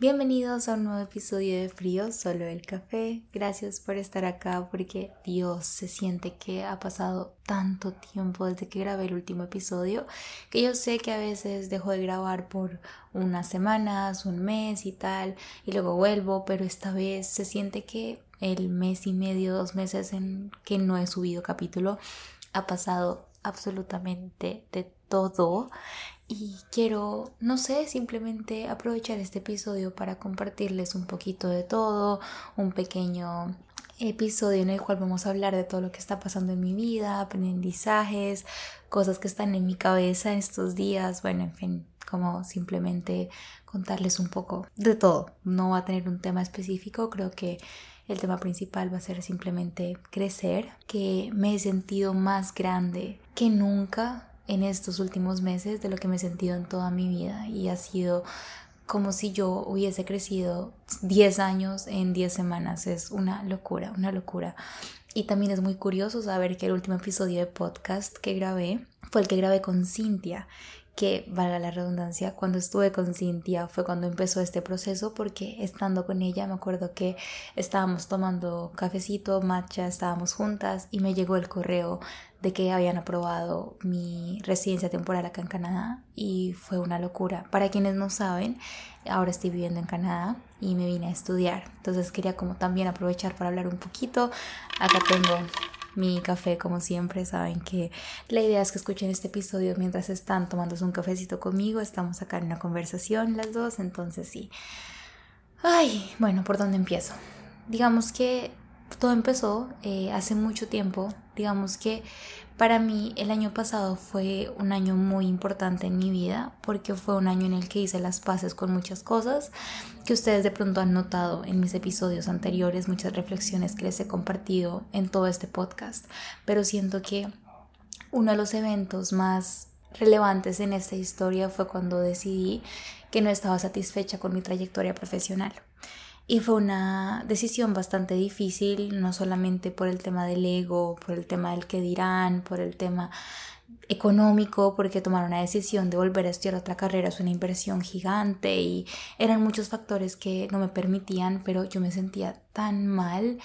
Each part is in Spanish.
Bienvenidos a un nuevo episodio de Frío, solo el café. Gracias por estar acá porque Dios se siente que ha pasado tanto tiempo desde que grabé el último episodio que yo sé que a veces dejo de grabar por unas semanas, un mes y tal y luego vuelvo, pero esta vez se siente que el mes y medio, dos meses en que no he subido capítulo ha pasado absolutamente de todo y quiero, no sé, simplemente aprovechar este episodio para compartirles un poquito de todo, un pequeño episodio en el cual vamos a hablar de todo lo que está pasando en mi vida, aprendizajes, cosas que están en mi cabeza estos días, bueno, en fin, como simplemente contarles un poco de todo. No va a tener un tema específico, creo que el tema principal va a ser simplemente crecer, que me he sentido más grande que nunca en estos últimos meses de lo que me he sentido en toda mi vida y ha sido como si yo hubiese crecido 10 años en 10 semanas. Es una locura, una locura. Y también es muy curioso saber que el último episodio de podcast que grabé fue el que grabé con Cintia que, valga la redundancia, cuando estuve con Cintia fue cuando empezó este proceso porque estando con ella me acuerdo que estábamos tomando cafecito, matcha, estábamos juntas y me llegó el correo de que habían aprobado mi residencia temporal acá en Canadá y fue una locura. Para quienes no saben, ahora estoy viviendo en Canadá y me vine a estudiar. Entonces quería como también aprovechar para hablar un poquito. Acá tengo mi café como siempre. Saben que la idea es que escuchen este episodio mientras están tomándose un cafecito conmigo. Estamos acá en una conversación las dos, entonces sí. Ay, bueno, ¿por dónde empiezo? Digamos que todo empezó eh, hace mucho tiempo. Digamos que para mí el año pasado fue un año muy importante en mi vida porque fue un año en el que hice las paces con muchas cosas que ustedes de pronto han notado en mis episodios anteriores, muchas reflexiones que les he compartido en todo este podcast, pero siento que uno de los eventos más relevantes en esta historia fue cuando decidí que no estaba satisfecha con mi trayectoria profesional. Y fue una decisión bastante difícil, no solamente por el tema del ego, por el tema del que dirán, por el tema económico, porque tomar una decisión de volver a estudiar otra carrera es una inversión gigante y eran muchos factores que no me permitían, pero yo me sentía tan mal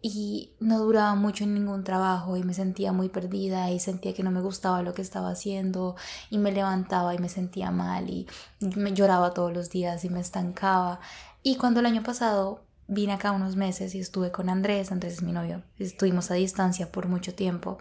y no duraba mucho en ningún trabajo y me sentía muy perdida y sentía que no me gustaba lo que estaba haciendo y me levantaba y me sentía mal y me lloraba todos los días y me estancaba y cuando el año pasado vine acá unos meses y estuve con Andrés, Andrés es mi novio, estuvimos a distancia por mucho tiempo,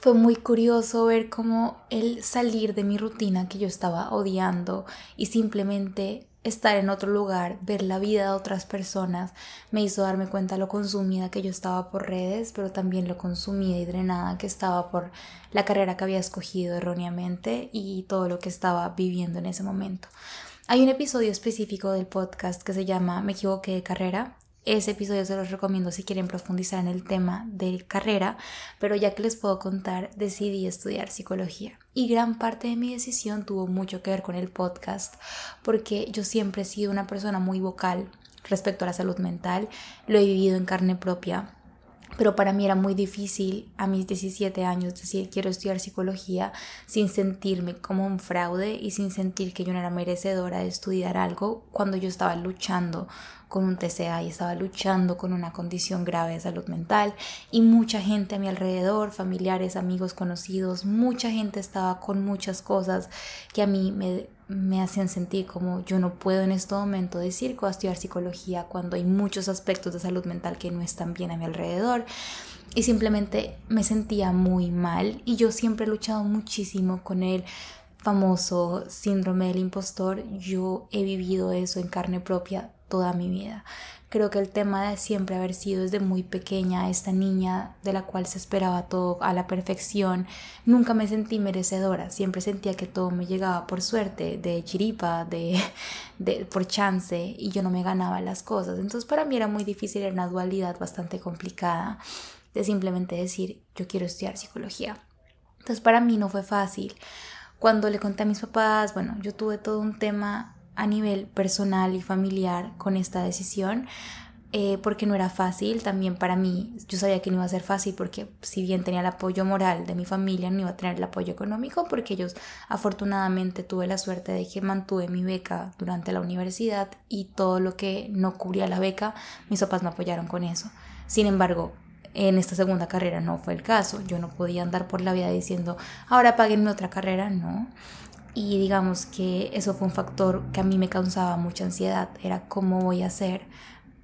fue muy curioso ver cómo el salir de mi rutina que yo estaba odiando y simplemente estar en otro lugar, ver la vida de otras personas, me hizo darme cuenta lo consumida que yo estaba por redes, pero también lo consumida y drenada que estaba por la carrera que había escogido erróneamente y todo lo que estaba viviendo en ese momento. Hay un episodio específico del podcast que se llama Me equivoqué de carrera. Ese episodio se los recomiendo si quieren profundizar en el tema de carrera, pero ya que les puedo contar, decidí estudiar psicología. Y gran parte de mi decisión tuvo mucho que ver con el podcast, porque yo siempre he sido una persona muy vocal respecto a la salud mental, lo he vivido en carne propia pero para mí era muy difícil a mis 17 años decir quiero estudiar psicología sin sentirme como un fraude y sin sentir que yo no era merecedora de estudiar algo cuando yo estaba luchando con un TCA y estaba luchando con una condición grave de salud mental. Y mucha gente a mi alrededor, familiares, amigos, conocidos, mucha gente estaba con muchas cosas que a mí me, me hacían sentir como yo no puedo en este momento decir que voy a estudiar psicología cuando hay muchos aspectos de salud mental que no están bien a mi alrededor. Y simplemente me sentía muy mal y yo siempre he luchado muchísimo con el famoso síndrome del impostor, yo he vivido eso en carne propia toda mi vida. Creo que el tema de siempre haber sido desde muy pequeña esta niña de la cual se esperaba todo a la perfección, nunca me sentí merecedora, siempre sentía que todo me llegaba por suerte, de chiripa, de, de por chance y yo no me ganaba las cosas. Entonces para mí era muy difícil, era una dualidad bastante complicada de simplemente decir yo quiero estudiar psicología. Entonces para mí no fue fácil. Cuando le conté a mis papás, bueno, yo tuve todo un tema a nivel personal y familiar con esta decisión. eh, porque no era fácil, también para mí, yo sabía que no iba a ser fácil porque si bien tenía el apoyo moral de mi familia, no iba a tener el apoyo económico porque ellos afortunadamente tuve la suerte de que mantuve mi beca durante la universidad y todo lo que no cubría la beca, mis papás me apoyaron con eso. Sin embargo, en esta segunda carrera no fue el caso, yo no podía andar por la vida diciendo, ahora mi otra carrera, no. Y digamos que eso fue un factor que a mí me causaba mucha ansiedad, era cómo voy a hacer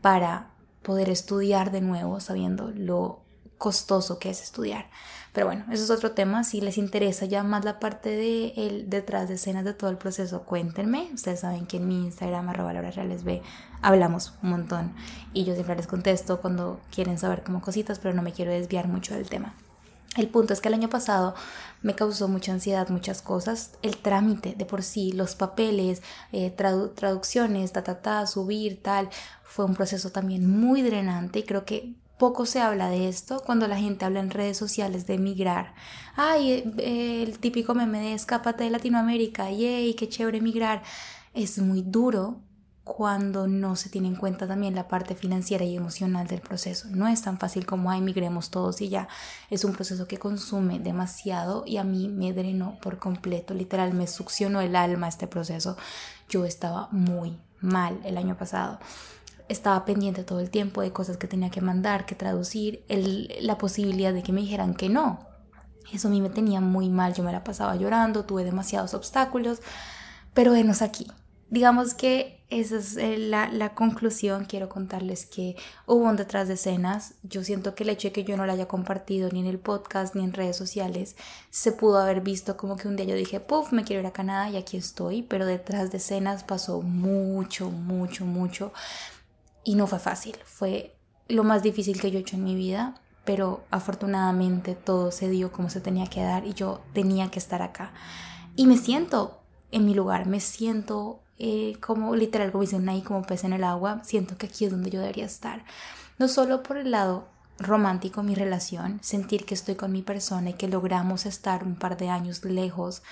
para poder estudiar de nuevo sabiendo lo costoso que es estudiar. Pero bueno, eso es otro tema. Si les interesa ya más la parte de el detrás de escenas de todo el proceso, cuéntenme. Ustedes saben que en mi Instagram, arroba Laura Reales B, hablamos un montón. Y yo siempre les contesto cuando quieren saber como cositas, pero no me quiero desviar mucho del tema. El punto es que el año pasado me causó mucha ansiedad muchas cosas. El trámite de por sí, los papeles, eh, traducciones, ta, ta, ta, subir, tal, fue un proceso también muy drenante y creo que poco se habla de esto cuando la gente habla en redes sociales de emigrar. Ay, eh, el típico meme de escápate de Latinoamérica, yay, qué chévere emigrar. Es muy duro cuando no se tiene en cuenta también la parte financiera y emocional del proceso. No es tan fácil como, ay, migremos todos y ya. Es un proceso que consume demasiado y a mí me drenó por completo. Literal, me succionó el alma este proceso. Yo estaba muy mal el año pasado. Estaba pendiente todo el tiempo de cosas que tenía que mandar, que traducir, la posibilidad de que me dijeran que no. Eso a mí me tenía muy mal, yo me la pasaba llorando, tuve demasiados obstáculos, pero venos aquí, digamos que esa es eh, la, la, conclusión. Quiero contarles que hubo un detrás de escenas. Yo siento que el hecho de que yo no la haya compartido ni en el podcast ni en redes sociales se pudo haber visto como que un día yo dije, puff, me quiero ir a Canadá y aquí estoy. Pero detrás de escenas pasó mucho, mucho, mucho. Y no fue fácil. Fue lo más difícil que yo he hecho en mi vida. Pero afortunadamente todo se dio como se tenía que dar y yo tenía que estar acá. Y me siento en mi lugar, me siento eh, como literal, como dicen ahí, como pez en el agua, siento que aquí es donde yo debería estar. No solo por el lado romántico, mi relación, sentir que estoy con mi persona y que logramos estar un par de años lejos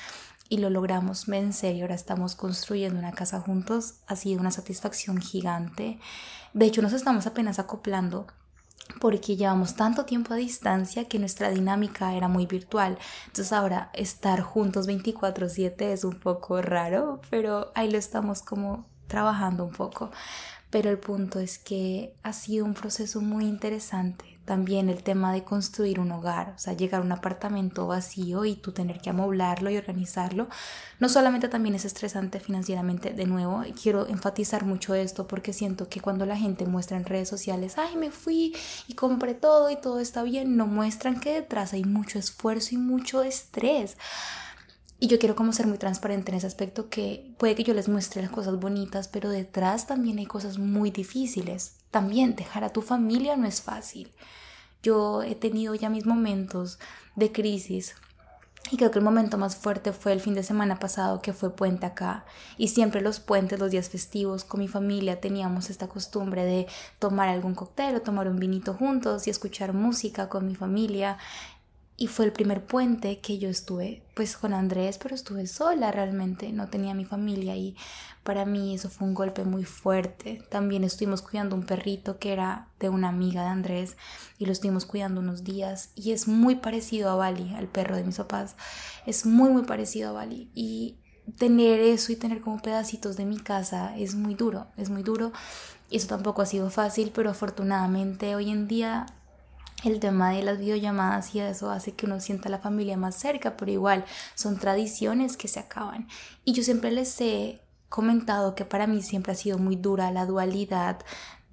y lo logramos en serio, ahora estamos construyendo una casa juntos, ha sido una satisfacción gigante. De hecho, nos estamos apenas acoplando porque llevamos tanto tiempo a distancia que nuestra dinámica era muy virtual. Entonces ahora estar juntos 24/7 es un poco raro, pero ahí lo estamos como trabajando un poco. Pero el punto es que ha sido un proceso muy interesante también el tema de construir un hogar, o sea, llegar a un apartamento vacío y tú tener que amoblarlo y organizarlo, no solamente también es estresante financieramente, de nuevo, quiero enfatizar mucho esto porque siento que cuando la gente muestra en redes sociales, ay, me fui y compré todo y todo está bien, no muestran que detrás hay mucho esfuerzo y mucho estrés. Y yo quiero como ser muy transparente en ese aspecto que puede que yo les muestre las cosas bonitas, pero detrás también hay cosas muy difíciles. También dejar a tu familia no es fácil. Yo he tenido ya mis momentos de crisis y creo que el momento más fuerte fue el fin de semana pasado que fue puente acá. Y siempre los puentes, los días festivos, con mi familia teníamos esta costumbre de tomar algún cóctel o tomar un vinito juntos y escuchar música con mi familia y fue el primer puente que yo estuve pues con Andrés, pero estuve sola realmente, no tenía mi familia y para mí eso fue un golpe muy fuerte. También estuvimos cuidando un perrito que era de una amiga de Andrés y lo estuvimos cuidando unos días y es muy parecido a Bali, al perro de mis papás. Es muy muy parecido a Bali y tener eso y tener como pedacitos de mi casa es muy duro, es muy duro. Eso tampoco ha sido fácil, pero afortunadamente hoy en día el tema de las videollamadas y eso hace que uno sienta la familia más cerca, pero igual son tradiciones que se acaban. Y yo siempre les he comentado que para mí siempre ha sido muy dura la dualidad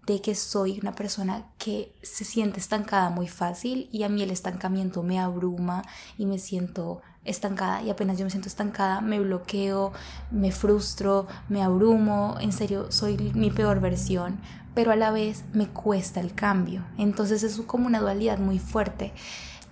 de que soy una persona que se siente estancada muy fácil y a mí el estancamiento me abruma y me siento estancada y apenas yo me siento estancada me bloqueo, me frustro, me abrumo, en serio soy mi peor versión, pero a la vez me cuesta el cambio. Entonces es como una dualidad muy fuerte.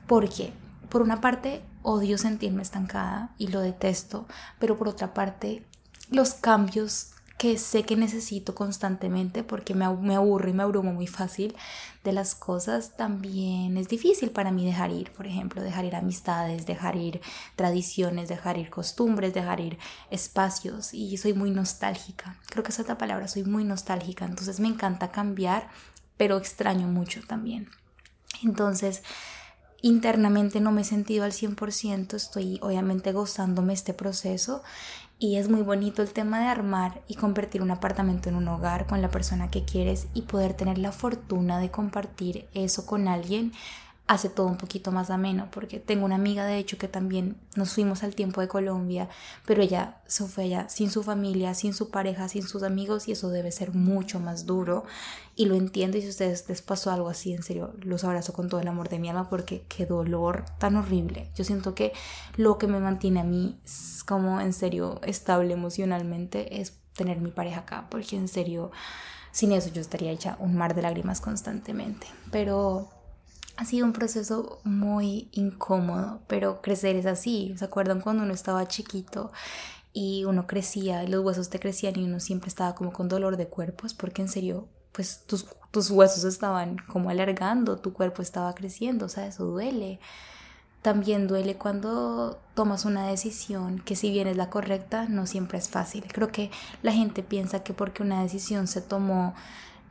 Porque por una parte odio sentirme estancada y lo detesto, pero por otra parte los cambios que sé que necesito constantemente porque me, me aburro y me abrumo muy fácil de las cosas, también es difícil para mí dejar ir, por ejemplo, dejar ir amistades, dejar ir tradiciones, dejar ir costumbres, dejar ir espacios y soy muy nostálgica. Creo que es la palabra, soy muy nostálgica, entonces me encanta cambiar pero extraño mucho también. Entonces, internamente no me he sentido al 100%, estoy obviamente gozándome este proceso y es muy bonito el tema de armar y convertir un apartamento en un hogar con la persona que quieres y poder tener la fortuna de compartir eso con alguien hace todo un poquito más ameno, porque tengo una amiga de hecho que también nos fuimos al tiempo de Colombia, pero ella se fue allá sin su familia, sin su pareja, sin sus amigos y eso debe ser mucho más duro y lo entiendo y si ustedes les pasó algo así, en serio, los abrazo con todo el amor de mi alma porque qué dolor tan horrible. Yo siento que lo que me mantiene a mí como en serio estable emocionalmente es tener mi pareja acá, porque en serio sin eso yo estaría hecha un mar de lágrimas constantemente, pero ha sido un proceso muy incómodo, pero crecer es así. ¿Se acuerdan cuando uno estaba chiquito y uno crecía y los huesos te crecían y uno siempre estaba como con dolor de cuerpos? Porque en serio, pues tus, tus huesos estaban como alargando, tu cuerpo estaba creciendo, o sea, eso duele. También duele cuando tomas una decisión que si bien es la correcta, no siempre es fácil. Creo que la gente piensa que porque una decisión se tomó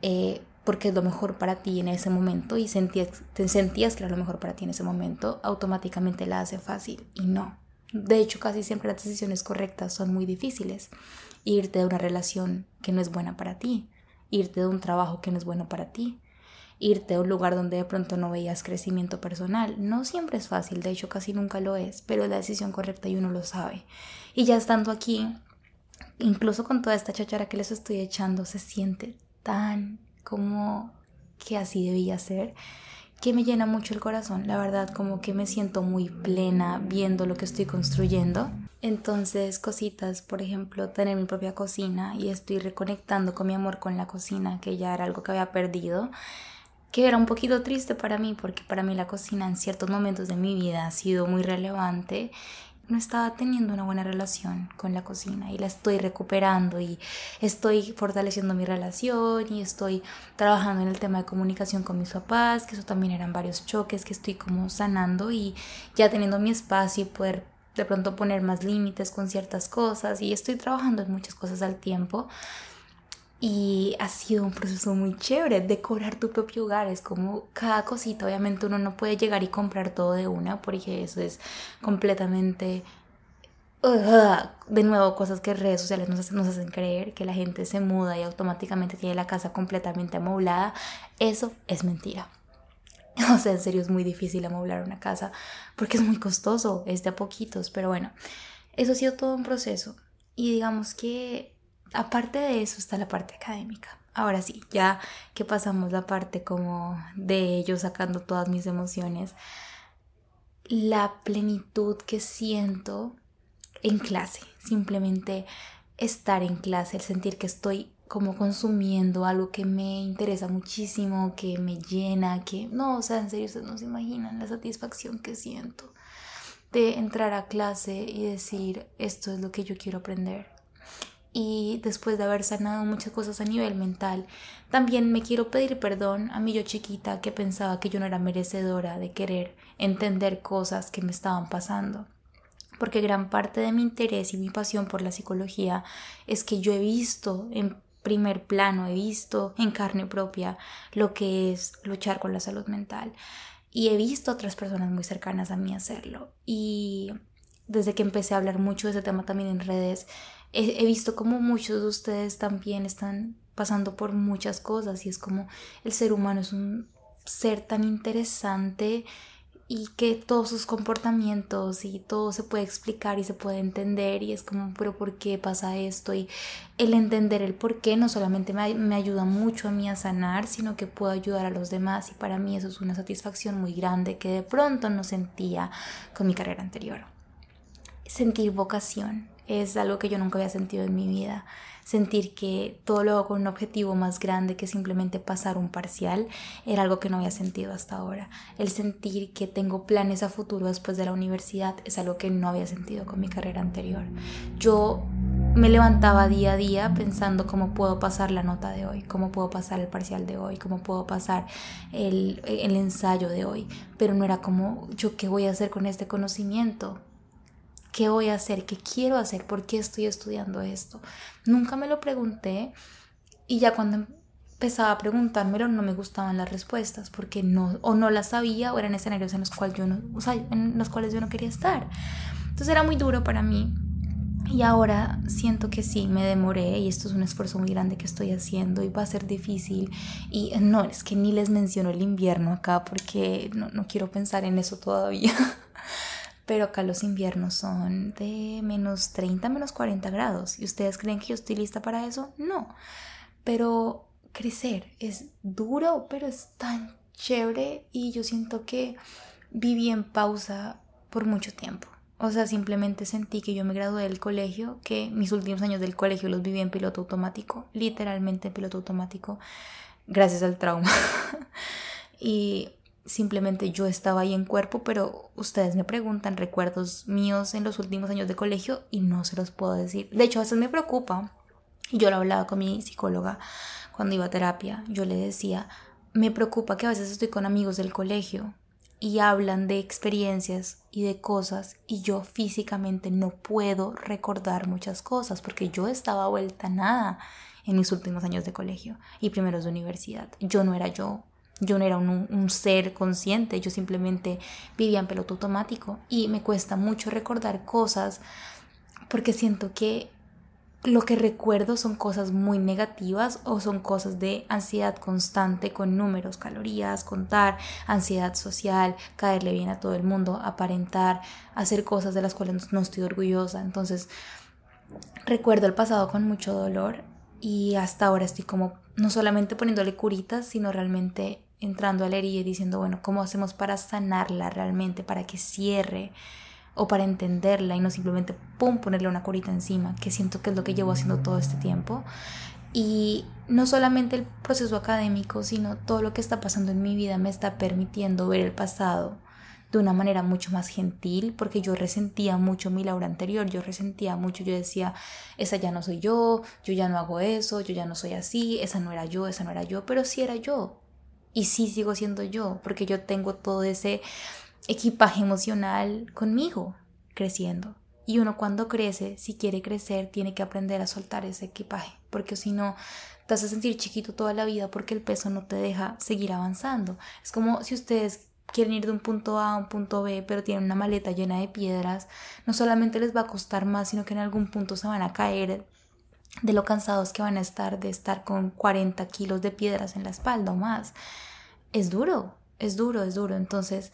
eh, porque es lo mejor para ti en ese momento y sentías, te sentías que era lo mejor para ti en ese momento, automáticamente la hace fácil y no. De hecho, casi siempre las decisiones correctas son muy difíciles. Irte de una relación que no es buena para ti, irte de un trabajo que no es bueno para ti, irte a un lugar donde de pronto no veías crecimiento personal. No siempre es fácil, de hecho casi nunca lo es, pero es la decisión correcta y uno lo sabe. Y ya estando aquí, incluso con toda esta chachara que les estoy echando, se siente tan como que así debía ser, que me llena mucho el corazón, la verdad, como que me siento muy plena viendo lo que estoy construyendo. Entonces, cositas, por ejemplo, tener mi propia cocina y estoy reconectando con mi amor con la cocina, que ya era algo que había perdido, que era un poquito triste para mí, porque para mí la cocina en ciertos momentos de mi vida ha sido muy relevante no estaba teniendo una buena relación con la cocina y la estoy recuperando y estoy fortaleciendo mi relación y estoy trabajando en el tema de comunicación con mis papás, que eso también eran varios choques que estoy como sanando y ya teniendo mi espacio y poder de pronto poner más límites con ciertas cosas. Y estoy trabajando en muchas cosas al tiempo y ha sido un proceso muy chévere. Decorar tu propio hogar es como cada cosita. Obviamente uno no puede llegar y comprar todo de una porque eso es completamente... de nuevo, cosas que redes sociales nos, nos hacen creer, que la gente se muda y automáticamente tiene la casa completamente amoblada. Eso es mentira. O sea, en serio es muy difícil amoblar una casa porque es muy costoso, es de a poquitos, pero bueno, eso ha sido todo un proceso. Y digamos que aparte de eso está la parte académica. Ahora sí, ya que pasamos la parte como de ello sacando todas mis emociones, la plenitud que siento en clase, simplemente estar en clase, el sentir que estoy como consumiendo algo que me interesa muchísimo, que me llena, que no, o sea, en serio, ustedes no se imaginan la satisfacción que siento de entrar a clase y decir, esto es lo que yo quiero aprender, y después de haber sanado muchas cosas a nivel mental, también me quiero pedir perdón a mi yo chiquita que pensaba que yo no era merecedora de querer entender cosas que me estaban pasando. Porque gran parte de mi interés y mi pasión por la psicología es que yo he visto en primer plano, he visto en carne propia lo que es luchar con la salud mental. Y he visto a otras personas muy cercanas a mí hacerlo. Y desde que empecé a hablar mucho de ese tema también en redes, he, visto como muchos de ustedes también están pasando por muchas cosas y es como el ser humano es un ser tan interesante y que todos sus comportamientos y todo se puede explicar y se puede entender y es como, pero ¿por qué pasa esto? Y el entender el por qué no solamente me, me, ayuda mucho a mí a sanar, sino que puedo ayudar a los demás y para mí eso es una satisfacción muy grande que de pronto no sentía con mi carrera anterior. Sentir vocación, es algo que yo nunca había sentido en mi vida. Sentir que todo lo hago con un objetivo más grande que simplemente pasar un parcial era algo que no había sentido hasta ahora. El sentir que tengo planes a futuro después de la universidad es algo que no había sentido con mi carrera anterior. Yo me levantaba día a día pensando cómo puedo pasar la nota de hoy, cómo puedo pasar el parcial de hoy, cómo puedo pasar el, el ensayo de hoy, pero no era como yo qué voy a hacer con este conocimiento ¿Qué voy a hacer? ¿Qué quiero hacer? ¿Por qué estoy estudiando esto? Nunca me lo pregunté y ya cuando empezaba a preguntármelo, no me gustaban las respuestas porque no, o no las sabía o eran escenarios en los cuales yo no, o sea, en los cuales yo no quería estar. Entonces era muy duro para mí y ahora siento que sí, me demoré y esto es un esfuerzo muy grande que estoy haciendo y va a ser difícil. Y no, es que ni les menciono el invierno acá porque no, no quiero pensar en eso todavía. Pero acá los inviernos son de menos 30, menos 40 grados. ¿Y ustedes creen que yo estoy lista para eso? No. Pero crecer es duro, pero es tan chévere y yo siento que viví en pausa por mucho tiempo. O sea, simplemente sentí que yo me gradué del colegio, que mis últimos años del colegio los viví en piloto automático, literalmente en piloto automático, gracias al trauma. y simplemente yo estaba ahí en cuerpo, pero ustedes me preguntan recuerdos míos en los últimos años de colegio y no se los puedo decir. De hecho, a veces me preocupa, yo lo hablaba con mi psicóloga cuando iba a terapia, yo le decía, me preocupa que a veces estoy con amigos del colegio y hablan de experiencias y de cosas y yo físicamente no puedo recordar muchas cosas porque yo estaba vuelta nada en mis últimos años de colegio y primeros de universidad. Yo no era yo, yo no era un, un, ser consciente, yo simplemente vivía en peloto automático y me cuesta mucho recordar cosas porque siento que lo que recuerdo son cosas muy negativas o son cosas de ansiedad constante con números, calorías, contar, ansiedad social, caerle bien a todo el mundo, aparentar, hacer cosas de las cuales no estoy orgullosa. Entonces, recuerdo el pasado con mucho dolor y hasta ahora estoy como no solamente poniéndole curitas, sino realmente entrando a la herida y diciendo, bueno, ¿cómo hacemos para sanarla realmente, para que cierre? o para entenderla y no simplemente, ¡pum!, ponerle una curita encima, que siento que es lo que llevo haciendo todo este tiempo. Y no solamente el proceso académico, sino todo lo que está pasando en mi vida me está permitiendo ver el pasado de una manera mucho más gentil, porque yo resentía mucho mi Laura anterior, yo resentía mucho, yo decía, esa ya no soy yo, yo ya no hago eso, yo ya no soy así, esa no era yo, esa no era yo, pero sí era yo. Y sí sigo siendo yo, porque yo tengo todo ese equipaje emocional conmigo creciendo. Y uno cuando crece, si quiere crecer, tiene que aprender a soltar ese equipaje, porque si no, te a sentir chiquito toda la vida porque el peso no te deja seguir avanzando. Es como si ustedes quieren ir de un punto A a un punto B, pero tienen una maleta llena de piedras, no solamente les va a costar más, sino que en algún punto se van a caer de lo cansados que van a estar de estar con 40 kilos de piedras en la espalda o más. Es duro, es duro, es duro. Entonces,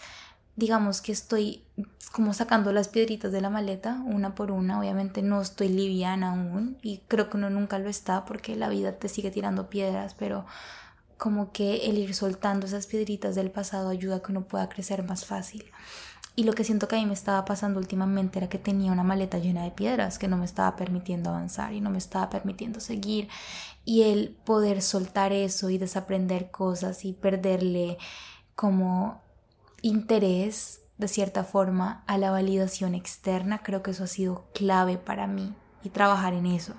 digamos que estoy como sacando las piedritas de la maleta una por una, obviamente no estoy liviana aún y creo que uno nunca lo está porque la vida te sigue tirando piedras, pero como que el ir soltando esas piedritas del pasado ayuda a que uno pueda crecer más fácil. Y lo que siento que a mí me estaba pasando últimamente era que tenía una maleta llena de piedras que no me estaba permitiendo avanzar y no me estaba permitiendo seguir. Y el poder soltar eso y desaprender cosas y perderle como interés de cierta forma a la validación externa, creo que eso ha sido clave para mí y trabajar en eso.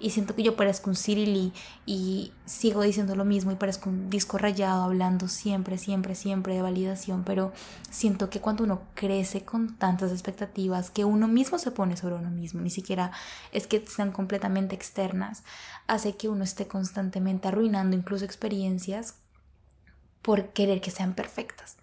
Y siento que yo parezco un Cirili y sigo diciendo lo mismo y parezco un disco rayado hablando siempre, siempre, siempre de validación, pero siento que cuando uno crece con tantas expectativas que uno mismo se pone sobre uno mismo, ni siquiera es que sean completamente externas, hace que uno esté constantemente arruinando incluso experiencias por querer que sean perfectas.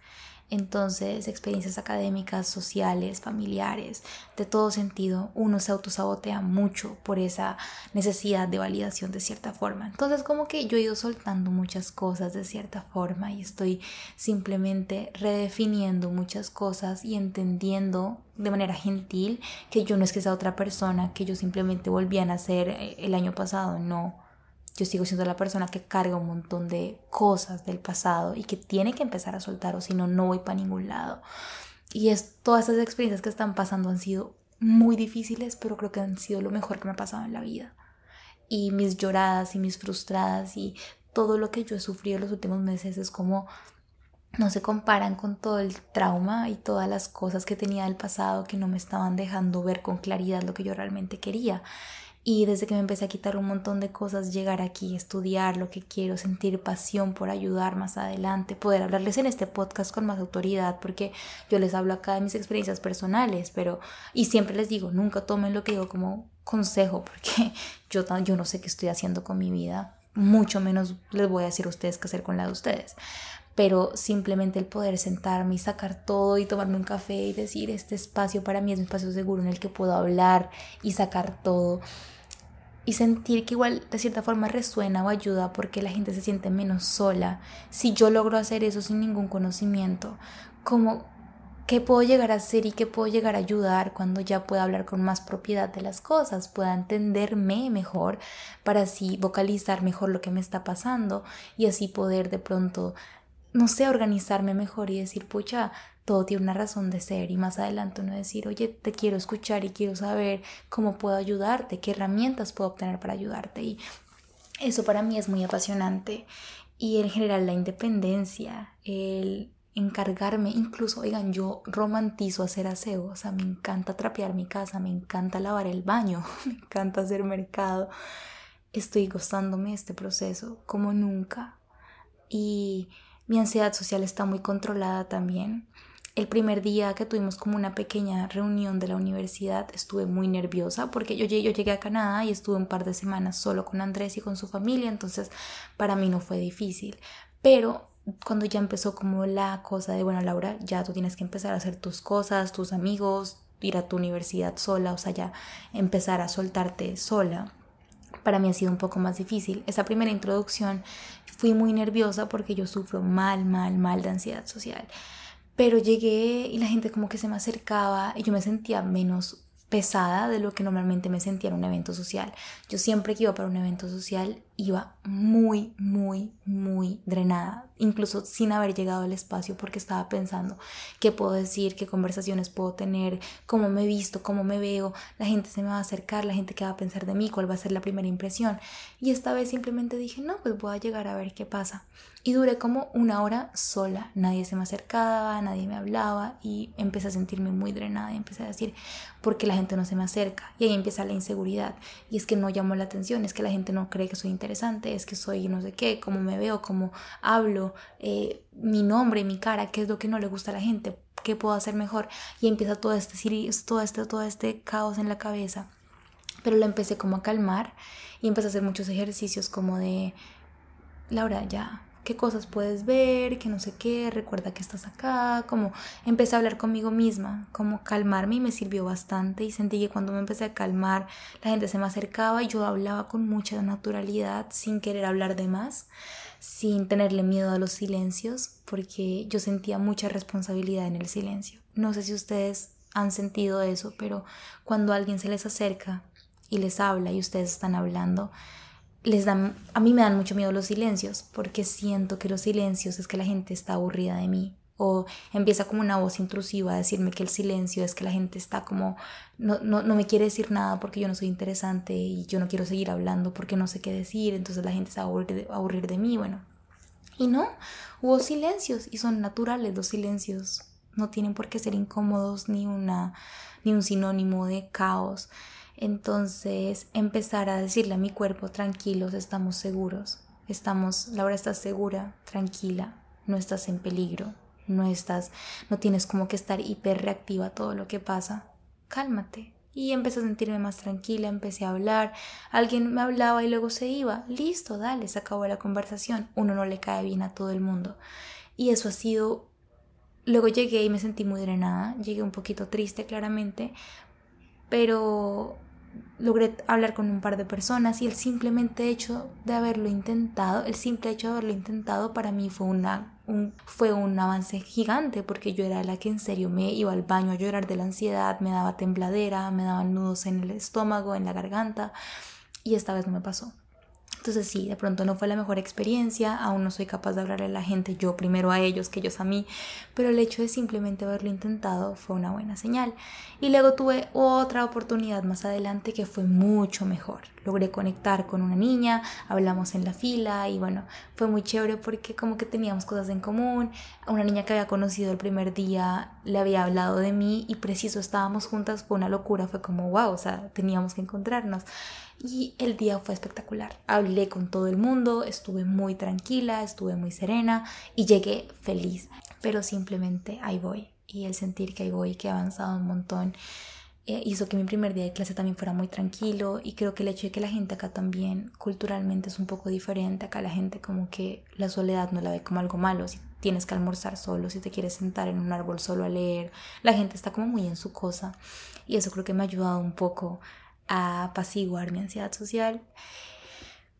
Entonces, experiencias académicas, sociales, familiares, de todo sentido, uno se autosabotea mucho por esa necesidad de validación de cierta forma. Entonces, como que yo he ido soltando muchas cosas de cierta forma y estoy simplemente redefiniendo muchas cosas y entendiendo de manera gentil que yo no es que sea otra persona, que yo simplemente volví a nacer eh, el año pasado, no yo sigo siendo la persona que carga un montón de cosas del pasado y que tiene que empezar a soltar o si no, no voy para ningún lado. Y es, todas esas experiencias que están pasando han sido muy difíciles, pero creo que han sido lo mejor que me ha pasado en la vida. Y mis lloradas y mis frustradas y todo lo que yo he sufrido los últimos meses es como no se comparan con todo el trauma y todas las cosas que tenía del pasado que no me estaban dejando ver con claridad lo que yo realmente quería. Y desde que me empecé a quitar un montón de cosas, llegar aquí, estudiar lo que quiero, sentir pasión por ayudar más adelante, poder hablarles en este podcast con más autoridad, porque yo les hablo acá de mis experiencias personales, pero, y siempre les digo, nunca tomen lo que digo como consejo, porque yo, yo no sé qué estoy haciendo con mi vida. mucho menos les voy a decir a ustedes qué hacer con la de ustedes. Pero simplemente el poder sentarme y sacar todo y tomarme un café y decir, este espacio para mí es un espacio seguro en el que puedo hablar y sacar todo. Y sentir que igual de cierta forma resuena o ayuda porque la gente se siente menos sola. Si yo logro hacer eso sin ningún conocimiento, como qué puedo llegar a hacer y qué puedo llegar a ayudar cuando ya pueda hablar con más propiedad de las cosas, pueda entenderme mejor para así vocalizar mejor lo que me está pasando y así poder de pronto, no sé, organizarme mejor y decir, pucha, todo tiene una razón de ser y más adelante uno decir, oye, te quiero escuchar y quiero saber cómo puedo ayudarte, qué herramientas puedo obtener para ayudarte y eso para mí es muy apasionante y en general la independencia, el encargarme, incluso, oigan, yo romantizo hacer aseo, o sea, me encanta trapear mi casa, me encanta lavar el baño, me encanta hacer mercado. Estoy gozándome este proceso como nunca. Y mi ansiedad social está muy controlada también. El primer día que tuvimos como una pequeña reunión de la universidad estuve muy nerviosa porque yo llegué, a Canadá y estuve un par de semanas solo con Andrés y con su familia, entonces para mí no fue difícil. Pero cuando ya empezó como la cosa de, bueno, Laura, ya tú tienes que empezar a hacer tus cosas, tus amigos, ir a tu universidad sola, o sea, ya empezar a soltarte sola. Para mí ha sido un poco más difícil. Esa primera introducción fui muy nerviosa porque yo sufro mal, mal, mal de ansiedad social. Pero llegué y la gente como que se me acercaba y yo me sentía menos pesada de lo que normalmente me sentía en un evento social. Yo siempre que iba para un evento social iba muy, muy, muy drenada, incluso sin haber llegado al espacio porque estaba pensando qué puedo decir, qué conversaciones puedo tener, cómo me he visto, cómo me veo, la gente se me va a acercar, la gente que va a pensar de mí, cuál va a ser la primera impresión. Y esta vez simplemente dije, no, pues voy a llegar a ver qué pasa. Y duré como una hora sola, nadie se me acercaba, nadie me hablaba y empecé a sentirme muy drenada y empecé a decir, ¿por qué la gente no se me acerca? Y ahí empieza la inseguridad. Y es que no llamo la atención, es que la gente no cree que soy es que soy no sé qué, cómo me veo, cómo hablo, eh, mi nombre, mi cara, qué es lo que no le gusta a la gente, qué puedo hacer mejor. Y empieza todo este, todo este, todo este caos en la cabeza. Pero lo empecé como a calmar y empecé a hacer muchos ejercicios como de, Laura, ya, qué cosas puedes ver, que no sé qué, recuerda que estás acá, como empecé a hablar conmigo misma, como calmarme y me sirvió bastante y sentí que cuando me empecé a calmar la gente se me acercaba y yo hablaba con mucha naturalidad sin querer hablar de más, sin tenerle miedo a los silencios, porque yo sentía mucha responsabilidad en el silencio. No sé si ustedes han sentido eso, pero cuando alguien se les acerca y les habla y ustedes están hablando, les dan, a mí me dan mucho miedo los silencios, porque siento que los silencios es que la gente está aburrida de mí. O empieza como una voz intrusiva a decirme que el silencio es que la gente está como, no, no, no me quiere decir nada porque yo no soy interesante y yo no quiero seguir hablando porque no sé qué decir, entonces la gente se va a aburrir de, mí, bueno. Y no, hubo silencios y son naturales los silencios, no tienen por qué ser incómodos ni, una, ni un sinónimo de caos. Entonces empezar a decirle a mi cuerpo, tranquilos, estamos seguros, estamos, Laura estás segura, tranquila, no estás en peligro, no estás, no tienes como que estar hiper reactiva a todo lo que pasa, cálmate. Y empecé a sentirme más tranquila, empecé a hablar, alguien me hablaba y luego se iba, listo, dale, se acabó la conversación, uno no le cae bien a todo el mundo. Y eso ha sido Luego llegué y me sentí muy drenada, llegué un poquito triste claramente, pero logré hablar con un par de personas y el simplemente hecho de haberlo intentado, el simple hecho de haberlo intentado para mí fue una un, fue un avance gigante porque yo era la que en serio me iba al baño a llorar de la ansiedad, me daba tembladera, me daban nudos en el estómago, en la garganta y esta vez no me pasó. Entonces sí, de pronto no fue la mejor experiencia, aún no soy capaz de hablarle a la gente, yo primero a ellos que ellos a mí, pero el hecho de simplemente haberlo intentado fue una buena señal. Y luego tuve otra oportunidad más adelante que fue mucho mejor. Logré conectar con una niña, hablamos en la fila y bueno, fue muy chévere porque como que teníamos cosas en común. Una niña que había conocido el primer día le había hablado de mí y preciso estábamos juntas, fue una locura, fue como wow, o sea, teníamos que encontrarnos y el día fue espectacular. Hablé con todo el mundo, estuve muy tranquila, estuve muy serena y llegué feliz. Pero simplemente ahí voy. Y el sentir que ahí voy, que he avanzado un montón, eh, hizo que mi primer día de clase también fuera muy tranquilo y creo que el hecho de que la gente acá también culturalmente es un poco diferente, acá la gente como que la soledad no la ve como algo malo, si tienes que almorzar solo, si te quieres sentar en un árbol solo a leer, la gente está como muy en su cosa y eso creo que me ha ayudado un poco a apaciguar mi ansiedad social.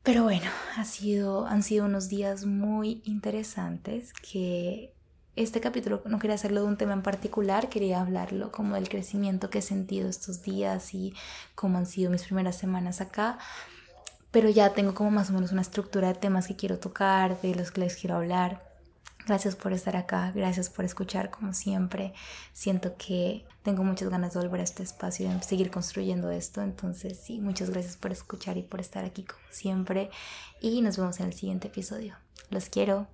Pero bueno, ha sido, han sido unos días muy interesantes que este capítulo no quería hacerlo de un tema en particular, quería hablarlo como del crecimiento que he sentido estos días y cómo han sido mis primeras semanas acá. Pero ya tengo como más o menos una estructura de temas que quiero tocar, de los que les quiero hablar. Gracias por estar acá, gracias por escuchar como siempre. Siento que tengo muchas ganas de volver a este espacio y de seguir construyendo esto. Entonces sí, muchas gracias por escuchar y por estar aquí como siempre. Y nos vemos en el siguiente episodio. Los quiero.